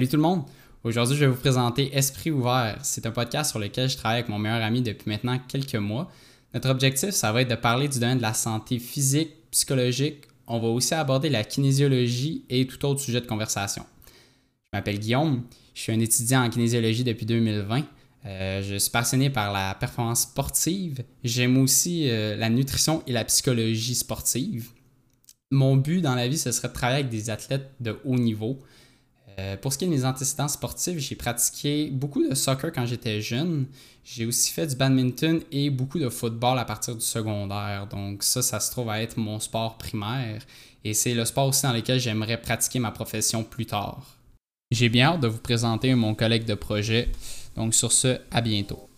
Salut tout le monde! Aujourd'hui, je vais vous présenter Esprit ouvert. C'est un podcast sur lequel je travaille avec mon meilleur ami depuis maintenant quelques mois. Notre objectif, ça va être de parler du domaine de la santé physique, psychologique. On va aussi aborder la kinésiologie et tout autre sujet de conversation. Je m'appelle Guillaume, je suis un étudiant en kinésiologie depuis 2020. Euh, je suis passionné par la performance sportive. J'aime aussi euh, la nutrition et la psychologie sportive mon but dans la vie, ce serait de travailler avec des athlètes de haut niveau. Euh, pour ce qui est de mes antécédents sportifs, j'ai pratiqué beaucoup de soccer quand j'étais jeune. J'ai aussi fait du badminton et beaucoup de football à partir du secondaire. Donc ça, ça se trouve à être mon sport primaire. Et c'est le sport aussi dans lequel j'aimerais pratiquer ma profession plus tard. J'ai bien hâte de vous présenter mon collègue de projet. Donc sur ce, à bientôt.